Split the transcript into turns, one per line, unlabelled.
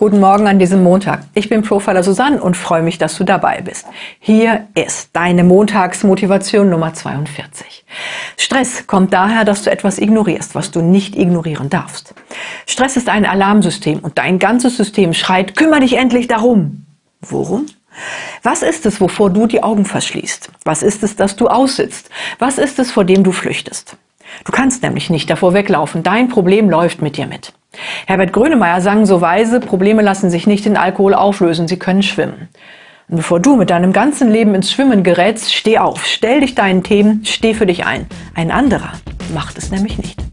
Guten Morgen an diesem Montag. Ich bin Profiler Susanne und freue mich, dass du dabei bist. Hier ist deine Montagsmotivation Nummer 42. Stress kommt daher, dass du etwas ignorierst, was du nicht ignorieren darfst. Stress ist ein Alarmsystem und dein ganzes System schreit, kümmere dich endlich darum. Worum? Was ist es, wovor du die Augen verschließt? Was ist es, dass du aussitzt? Was ist es, vor dem du flüchtest? Du kannst nämlich nicht davor weglaufen. Dein Problem läuft mit dir mit. Herbert Grönemeyer sang so weise, Probleme lassen sich nicht in Alkohol auflösen, sie können schwimmen. Und bevor du mit deinem ganzen Leben ins Schwimmen gerätst, steh auf, stell dich deinen Themen, steh für dich ein. Ein anderer macht es nämlich nicht.